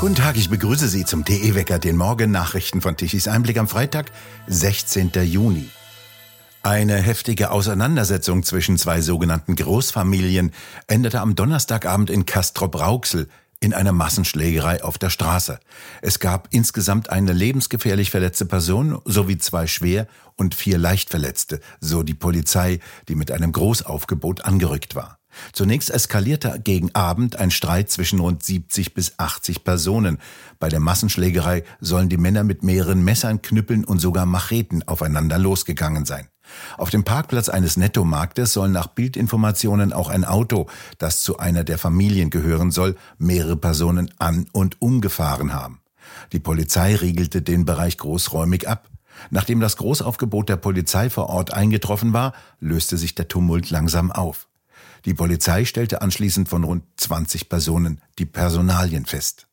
Guten Tag, ich begrüße Sie zum TE-Wecker, den Morgennachrichten von Tichys Einblick am Freitag, 16. Juni. Eine heftige Auseinandersetzung zwischen zwei sogenannten Großfamilien endete am Donnerstagabend in Castrop-Rauxel in einer Massenschlägerei auf der Straße. Es gab insgesamt eine lebensgefährlich verletzte Person sowie zwei schwer und vier leicht Verletzte, so die Polizei, die mit einem Großaufgebot angerückt war. Zunächst eskalierte gegen Abend ein Streit zwischen rund 70 bis 80 Personen. Bei der Massenschlägerei sollen die Männer mit mehreren Messern, Knüppeln und sogar Macheten aufeinander losgegangen sein. Auf dem Parkplatz eines Nettomarktes soll nach Bildinformationen auch ein Auto, das zu einer der Familien gehören soll, mehrere Personen an und umgefahren haben. Die Polizei riegelte den Bereich großräumig ab. Nachdem das Großaufgebot der Polizei vor Ort eingetroffen war, löste sich der Tumult langsam auf. Die Polizei stellte anschließend von rund 20 Personen die Personalien fest.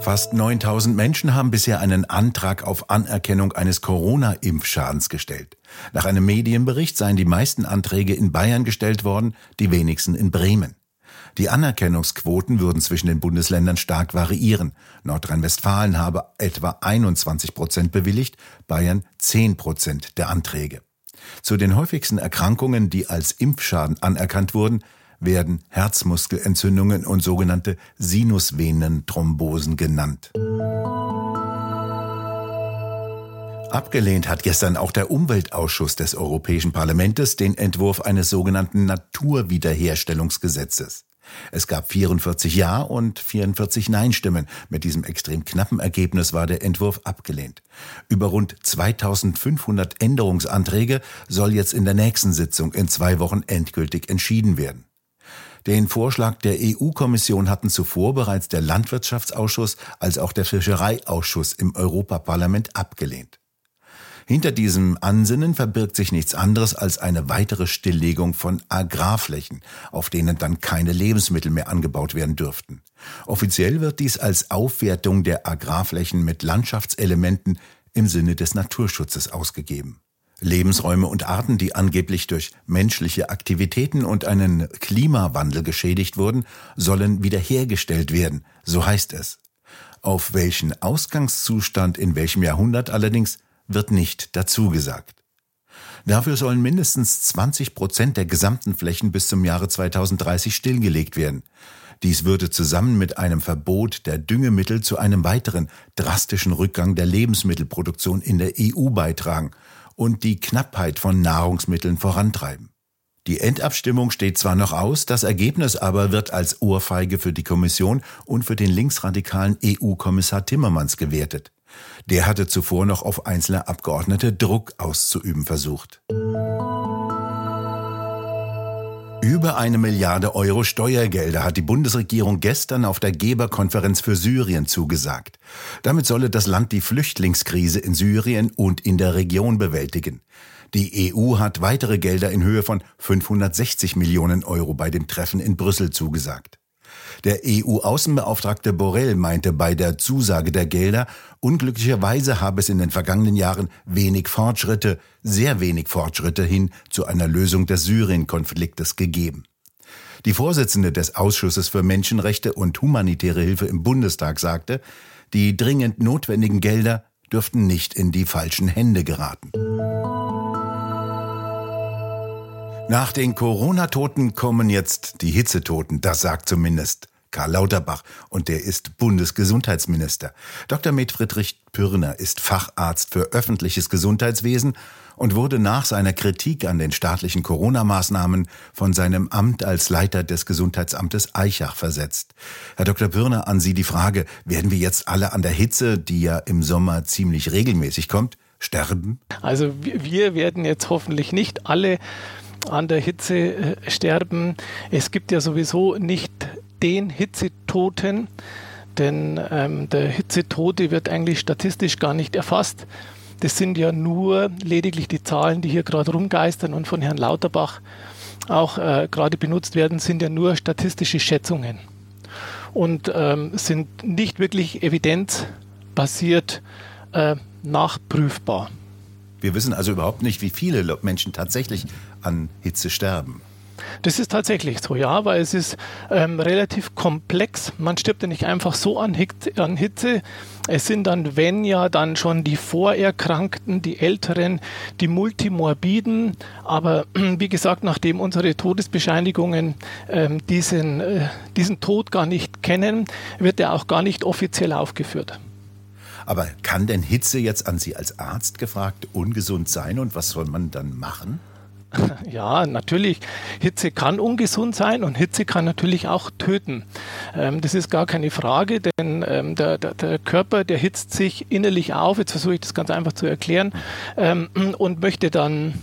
Fast 9000 Menschen haben bisher einen Antrag auf Anerkennung eines Corona-Impfschadens gestellt. Nach einem Medienbericht seien die meisten Anträge in Bayern gestellt worden, die wenigsten in Bremen. Die Anerkennungsquoten würden zwischen den Bundesländern stark variieren. Nordrhein-Westfalen habe etwa 21 Prozent bewilligt, Bayern 10 Prozent der Anträge. Zu den häufigsten Erkrankungen, die als Impfschaden anerkannt wurden, werden Herzmuskelentzündungen und sogenannte Sinusvenenthrombosen genannt. Abgelehnt hat gestern auch der Umweltausschuss des Europäischen Parlaments den Entwurf eines sogenannten Naturwiederherstellungsgesetzes. Es gab 44 Ja und 44 Nein-Stimmen. Mit diesem extrem knappen Ergebnis war der Entwurf abgelehnt. Über rund 2500 Änderungsanträge soll jetzt in der nächsten Sitzung in zwei Wochen endgültig entschieden werden. Den Vorschlag der EU-Kommission hatten zuvor bereits der Landwirtschaftsausschuss als auch der Fischereiausschuss im Europaparlament abgelehnt. Hinter diesem Ansinnen verbirgt sich nichts anderes als eine weitere Stilllegung von Agrarflächen, auf denen dann keine Lebensmittel mehr angebaut werden dürften. Offiziell wird dies als Aufwertung der Agrarflächen mit Landschaftselementen im Sinne des Naturschutzes ausgegeben. Lebensräume und Arten, die angeblich durch menschliche Aktivitäten und einen Klimawandel geschädigt wurden, sollen wiederhergestellt werden, so heißt es. Auf welchen Ausgangszustand in welchem Jahrhundert allerdings wird nicht dazu gesagt. Dafür sollen mindestens 20 Prozent der gesamten Flächen bis zum Jahre 2030 stillgelegt werden. Dies würde zusammen mit einem Verbot der Düngemittel zu einem weiteren drastischen Rückgang der Lebensmittelproduktion in der EU beitragen und die Knappheit von Nahrungsmitteln vorantreiben. Die Endabstimmung steht zwar noch aus, das Ergebnis aber wird als Ohrfeige für die Kommission und für den linksradikalen EU-Kommissar Timmermans gewertet. Der hatte zuvor noch auf einzelne Abgeordnete Druck auszuüben versucht. Über eine Milliarde Euro Steuergelder hat die Bundesregierung gestern auf der Geberkonferenz für Syrien zugesagt. Damit solle das Land die Flüchtlingskrise in Syrien und in der Region bewältigen. Die EU hat weitere Gelder in Höhe von 560 Millionen Euro bei dem Treffen in Brüssel zugesagt. Der EU-Außenbeauftragte Borrell meinte bei der Zusage der Gelder, unglücklicherweise habe es in den vergangenen Jahren wenig Fortschritte, sehr wenig Fortschritte hin zu einer Lösung des Syrien-Konfliktes gegeben. Die Vorsitzende des Ausschusses für Menschenrechte und humanitäre Hilfe im Bundestag sagte, die dringend notwendigen Gelder dürften nicht in die falschen Hände geraten. Nach den Corona-Toten kommen jetzt die Hitzetoten, das sagt zumindest Karl Lauterbach und der ist Bundesgesundheitsminister. Dr. Med Friedrich Pürner ist Facharzt für öffentliches Gesundheitswesen und wurde nach seiner Kritik an den staatlichen Corona-Maßnahmen von seinem Amt als Leiter des Gesundheitsamtes Eichach versetzt. Herr Dr. Pürner, an Sie die Frage, werden wir jetzt alle an der Hitze, die ja im Sommer ziemlich regelmäßig kommt, sterben? Also wir werden jetzt hoffentlich nicht alle an der Hitze äh, sterben. Es gibt ja sowieso nicht den Hitzetoten, denn ähm, der Hitzetote wird eigentlich statistisch gar nicht erfasst. Das sind ja nur lediglich die Zahlen, die hier gerade rumgeistern und von Herrn Lauterbach auch äh, gerade benutzt werden, sind ja nur statistische Schätzungen und ähm, sind nicht wirklich evidenzbasiert äh, nachprüfbar. Wir wissen also überhaupt nicht, wie viele Menschen tatsächlich an Hitze sterben. Das ist tatsächlich so, ja, weil es ist ähm, relativ komplex. Man stirbt ja nicht einfach so an, Hitze. Es sind dann, wenn ja, dann schon die Vorerkrankten, die Älteren, die Multimorbiden. Aber wie gesagt, nachdem unsere Todesbescheinigungen ähm, diesen, äh, diesen Tod gar nicht kennen, wird er auch gar nicht offiziell aufgeführt. Aber kann denn Hitze jetzt an Sie als Arzt gefragt ungesund sein und was soll man dann machen? Ja, natürlich. Hitze kann ungesund sein und Hitze kann natürlich auch töten. Ähm, das ist gar keine Frage, denn ähm, der, der, der, Körper, der hitzt sich innerlich auf, jetzt versuche ich das ganz einfach zu erklären, ähm, und möchte dann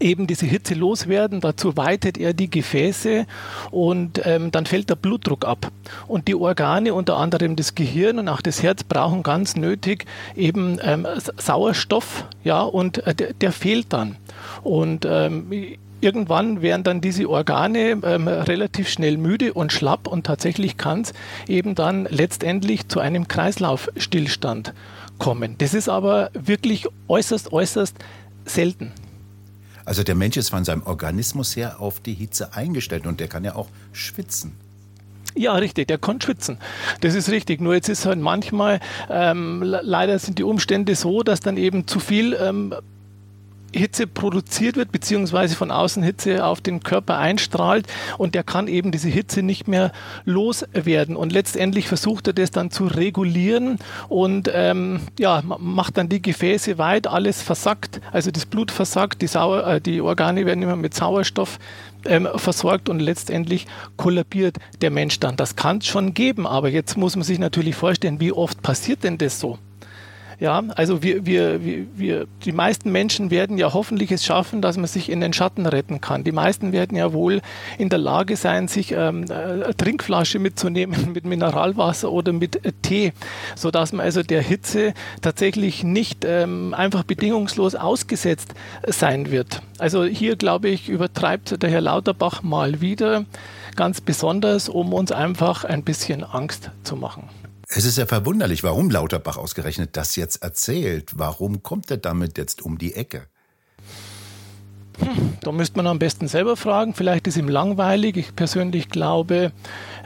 eben diese Hitze loswerden. Dazu weitet er die Gefäße und ähm, dann fällt der Blutdruck ab. Und die Organe, unter anderem das Gehirn und auch das Herz, brauchen ganz nötig eben ähm, Sauerstoff, ja, und äh, der, der, fehlt dann. Und ähm, irgendwann werden dann diese Organe ähm, relativ schnell müde und schlapp und tatsächlich kann es eben dann letztendlich zu einem Kreislaufstillstand kommen. Das ist aber wirklich äußerst, äußerst selten. Also der Mensch ist von seinem Organismus her auf die Hitze eingestellt und der kann ja auch schwitzen. Ja, richtig, der kann schwitzen. Das ist richtig. Nur jetzt ist halt manchmal, ähm, leider sind die Umstände so, dass dann eben zu viel ähm, Hitze produziert wird, beziehungsweise von außen Hitze auf den Körper einstrahlt und der kann eben diese Hitze nicht mehr loswerden. Und letztendlich versucht er das dann zu regulieren und ähm, ja, macht dann die Gefäße weit, alles versackt, also das Blut versackt, die, Sauer, äh, die Organe werden immer mit Sauerstoff ähm, versorgt und letztendlich kollabiert der Mensch dann. Das kann es schon geben, aber jetzt muss man sich natürlich vorstellen, wie oft passiert denn das so? Ja, also wir, wir, wir, wir, die meisten Menschen werden ja hoffentlich es schaffen, dass man sich in den Schatten retten kann. Die meisten werden ja wohl in der Lage sein, sich ähm, eine Trinkflasche mitzunehmen mit Mineralwasser oder mit äh, Tee, sodass man also der Hitze tatsächlich nicht ähm, einfach bedingungslos ausgesetzt sein wird. Also hier, glaube ich, übertreibt der Herr Lauterbach mal wieder ganz besonders, um uns einfach ein bisschen Angst zu machen. Es ist ja verwunderlich, warum Lauterbach ausgerechnet das jetzt erzählt. Warum kommt er damit jetzt um die Ecke? Hm, da müsste man am besten selber fragen. Vielleicht ist ihm langweilig. Ich persönlich glaube,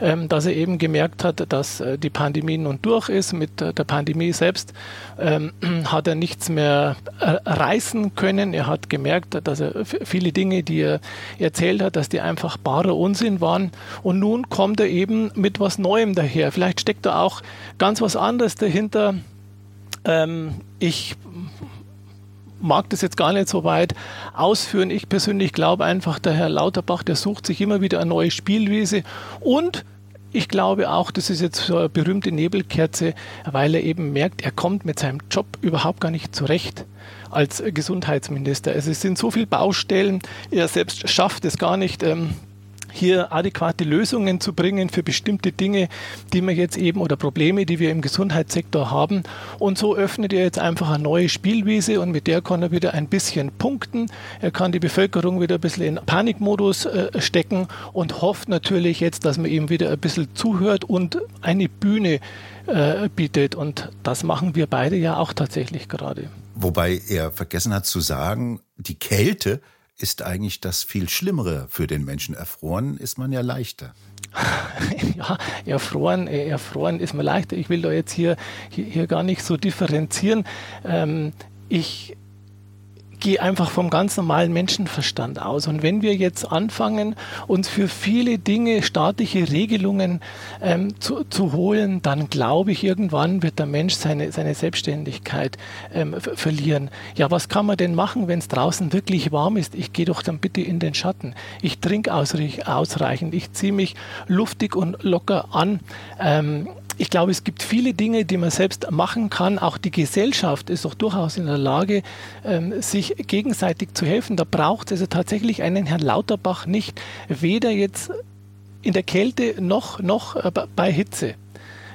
ähm, dass er eben gemerkt hat, dass äh, die Pandemie nun durch ist. Mit äh, der Pandemie selbst ähm, hat er nichts mehr äh, reißen können. Er hat gemerkt, dass er viele Dinge, die er erzählt hat, dass die einfach barer Unsinn waren. Und nun kommt er eben mit was Neuem daher. Vielleicht steckt da auch ganz was anderes dahinter. Ähm, ich mag das jetzt gar nicht so weit ausführen. Ich persönlich glaube einfach, der Herr Lauterbach, der sucht sich immer wieder eine neue Spielwiese und ich glaube auch, das ist jetzt so eine berühmte Nebelkerze, weil er eben merkt, er kommt mit seinem Job überhaupt gar nicht zurecht als Gesundheitsminister. Also es sind so viele Baustellen, er selbst schafft es gar nicht. Hier adäquate Lösungen zu bringen für bestimmte Dinge, die wir jetzt eben oder Probleme, die wir im Gesundheitssektor haben. Und so öffnet er jetzt einfach eine neue Spielwiese und mit der kann er wieder ein bisschen punkten. Er kann die Bevölkerung wieder ein bisschen in Panikmodus äh, stecken und hofft natürlich jetzt, dass man ihm wieder ein bisschen zuhört und eine Bühne äh, bietet. Und das machen wir beide ja auch tatsächlich gerade. Wobei er vergessen hat zu sagen, die Kälte ist eigentlich das viel Schlimmere für den Menschen. Erfroren ist man ja leichter. Ja, erfroren, äh, erfroren ist man leichter. Ich will da jetzt hier, hier, hier gar nicht so differenzieren. Ähm, ich gehe einfach vom ganz normalen Menschenverstand aus. Und wenn wir jetzt anfangen, uns für viele Dinge staatliche Regelungen ähm, zu, zu holen, dann glaube ich, irgendwann wird der Mensch seine, seine Selbstständigkeit ähm, verlieren. Ja, was kann man denn machen, wenn es draußen wirklich warm ist? Ich gehe doch dann bitte in den Schatten. Ich trinke ausreichend. Ich ziehe mich luftig und locker an. Ähm, ich glaube, es gibt viele Dinge, die man selbst machen kann. Auch die Gesellschaft ist doch durchaus in der Lage, ähm, sich gegenseitig zu helfen. Da braucht es also tatsächlich einen Herrn Lauterbach nicht, weder jetzt in der Kälte noch, noch äh, bei Hitze.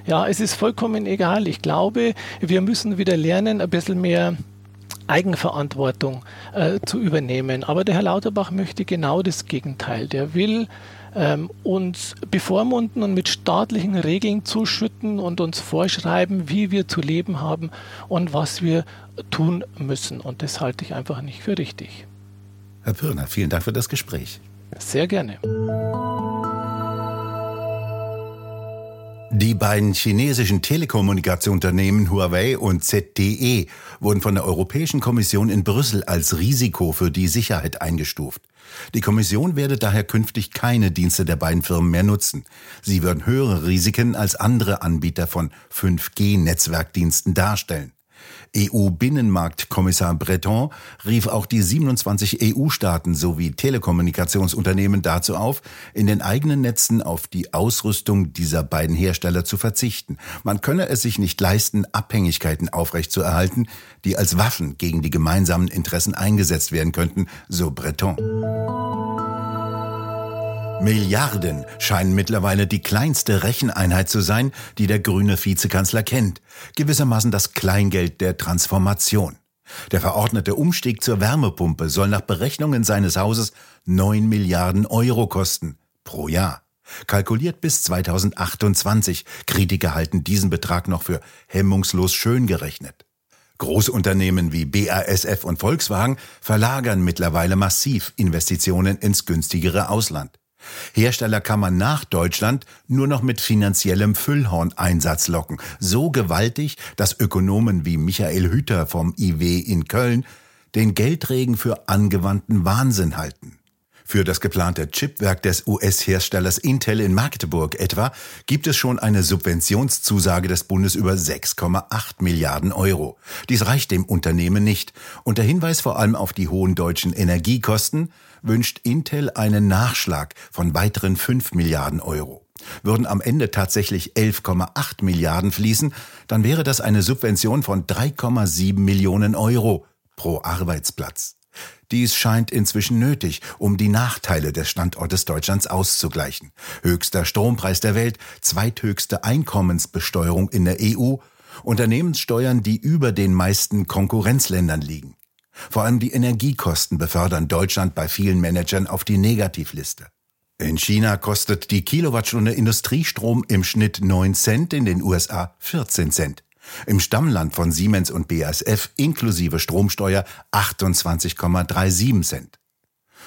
Ja, es ist vollkommen egal. Ich glaube, wir müssen wieder lernen, ein bisschen mehr Eigenverantwortung äh, zu übernehmen. Aber der Herr Lauterbach möchte genau das Gegenteil. Der will ähm, uns bevormunden und mit staatlichen Regeln zuschütten und uns vorschreiben, wie wir zu leben haben und was wir tun müssen. Und das halte ich einfach nicht für richtig. Herr Pirner, vielen Dank für das Gespräch. Sehr gerne. Die beiden chinesischen Telekommunikationsunternehmen Huawei und ZTE wurden von der Europäischen Kommission in Brüssel als Risiko für die Sicherheit eingestuft. Die Kommission werde daher künftig keine Dienste der beiden Firmen mehr nutzen. Sie würden höhere Risiken als andere Anbieter von 5G-Netzwerkdiensten darstellen. EU-Binnenmarktkommissar Breton rief auch die 27 EU-Staaten sowie Telekommunikationsunternehmen dazu auf, in den eigenen Netzen auf die Ausrüstung dieser beiden Hersteller zu verzichten. Man könne es sich nicht leisten, Abhängigkeiten aufrechtzuerhalten, die als Waffen gegen die gemeinsamen Interessen eingesetzt werden könnten, so Breton. Milliarden scheinen mittlerweile die kleinste Recheneinheit zu sein, die der grüne Vizekanzler kennt. Gewissermaßen das Kleingeld der Transformation. Der verordnete Umstieg zur Wärmepumpe soll nach Berechnungen seines Hauses 9 Milliarden Euro kosten pro Jahr. Kalkuliert bis 2028. Kritiker halten diesen Betrag noch für hemmungslos schön gerechnet. Großunternehmen wie BASF und Volkswagen verlagern mittlerweile massiv Investitionen ins günstigere Ausland. Hersteller kann man nach Deutschland nur noch mit finanziellem Füllhorneinsatz locken. So gewaltig, dass Ökonomen wie Michael Hüter vom IW in Köln den Geldregen für angewandten Wahnsinn halten. Für das geplante Chipwerk des US-Herstellers Intel in Magdeburg etwa gibt es schon eine Subventionszusage des Bundes über 6,8 Milliarden Euro. Dies reicht dem Unternehmen nicht. Unter Hinweis vor allem auf die hohen deutschen Energiekosten wünscht Intel einen Nachschlag von weiteren 5 Milliarden Euro. Würden am Ende tatsächlich 11,8 Milliarden fließen, dann wäre das eine Subvention von 3,7 Millionen Euro pro Arbeitsplatz. Dies scheint inzwischen nötig, um die Nachteile des Standortes Deutschlands auszugleichen. Höchster Strompreis der Welt, zweithöchste Einkommensbesteuerung in der EU, Unternehmenssteuern, die über den meisten Konkurrenzländern liegen. Vor allem die Energiekosten befördern Deutschland bei vielen Managern auf die Negativliste. In China kostet die Kilowattstunde Industriestrom im Schnitt 9 Cent, in den USA 14 Cent. Im Stammland von Siemens und BASF inklusive Stromsteuer 28,37 Cent.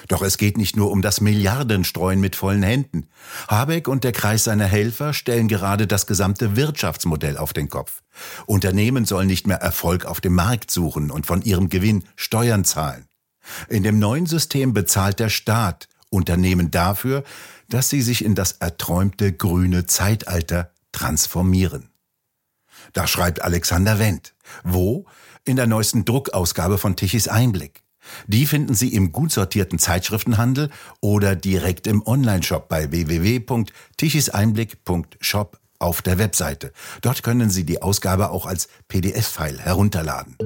Doch es geht nicht nur um das Milliardenstreuen mit vollen Händen. Habeck und der Kreis seiner Helfer stellen gerade das gesamte Wirtschaftsmodell auf den Kopf. Unternehmen sollen nicht mehr Erfolg auf dem Markt suchen und von ihrem Gewinn Steuern zahlen. In dem neuen System bezahlt der Staat Unternehmen dafür, dass sie sich in das erträumte grüne Zeitalter transformieren. Da schreibt Alexander Wendt. Wo? In der neuesten Druckausgabe von Tichys Einblick. Die finden Sie im gut sortierten Zeitschriftenhandel oder direkt im Onlineshop bei www.tichiseinblick.shop auf der Webseite. Dort können Sie die Ausgabe auch als PDF-File herunterladen.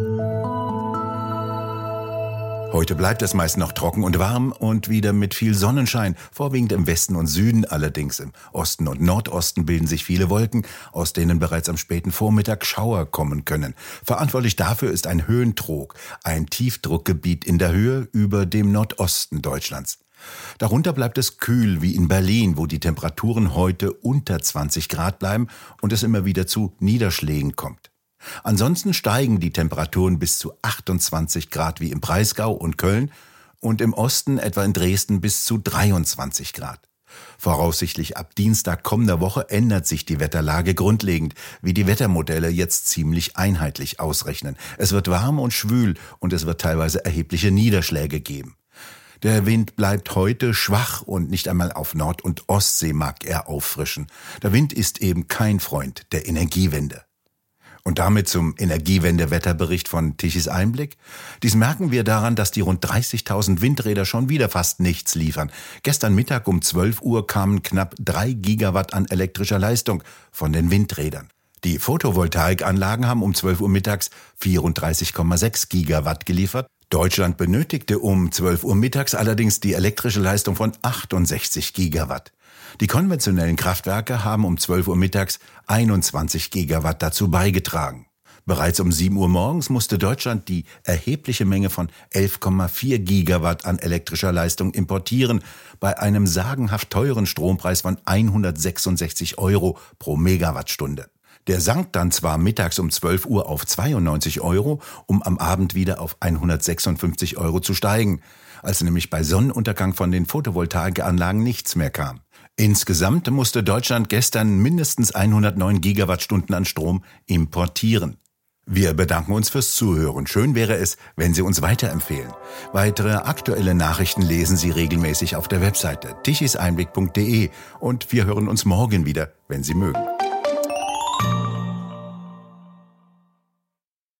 Heute bleibt es meist noch trocken und warm und wieder mit viel Sonnenschein, vorwiegend im Westen und Süden, allerdings im Osten und Nordosten bilden sich viele Wolken, aus denen bereits am späten Vormittag Schauer kommen können. Verantwortlich dafür ist ein Höhentrog, ein Tiefdruckgebiet in der Höhe über dem Nordosten Deutschlands. Darunter bleibt es kühl wie in Berlin, wo die Temperaturen heute unter 20 Grad bleiben und es immer wieder zu Niederschlägen kommt. Ansonsten steigen die Temperaturen bis zu 28 Grad wie im Breisgau und Köln und im Osten etwa in Dresden bis zu 23 Grad. Voraussichtlich ab Dienstag kommender Woche ändert sich die Wetterlage grundlegend, wie die Wettermodelle jetzt ziemlich einheitlich ausrechnen. Es wird warm und schwül und es wird teilweise erhebliche Niederschläge geben. Der Wind bleibt heute schwach und nicht einmal auf Nord- und Ostsee mag er auffrischen. Der Wind ist eben kein Freund der Energiewende. Und damit zum Energiewende-Wetterbericht von Tichys Einblick. Dies merken wir daran, dass die rund 30.000 Windräder schon wieder fast nichts liefern. Gestern Mittag um 12 Uhr kamen knapp drei Gigawatt an elektrischer Leistung von den Windrädern. Die Photovoltaikanlagen haben um 12 Uhr mittags 34,6 Gigawatt geliefert. Deutschland benötigte um 12 Uhr mittags allerdings die elektrische Leistung von 68 Gigawatt. Die konventionellen Kraftwerke haben um 12 Uhr mittags 21 Gigawatt dazu beigetragen. Bereits um 7 Uhr morgens musste Deutschland die erhebliche Menge von 11,4 Gigawatt an elektrischer Leistung importieren, bei einem sagenhaft teuren Strompreis von 166 Euro pro Megawattstunde. Der sank dann zwar mittags um 12 Uhr auf 92 Euro, um am Abend wieder auf 156 Euro zu steigen. als nämlich bei Sonnenuntergang von den Photovoltaikanlagen nichts mehr kam. Insgesamt musste Deutschland gestern mindestens 109 Gigawattstunden an Strom importieren. Wir bedanken uns fürs Zuhören. Schön wäre es, wenn Sie uns weiterempfehlen. Weitere aktuelle Nachrichten lesen Sie regelmäßig auf der Webseite tichiseinblick.de und wir hören uns morgen wieder, wenn Sie mögen.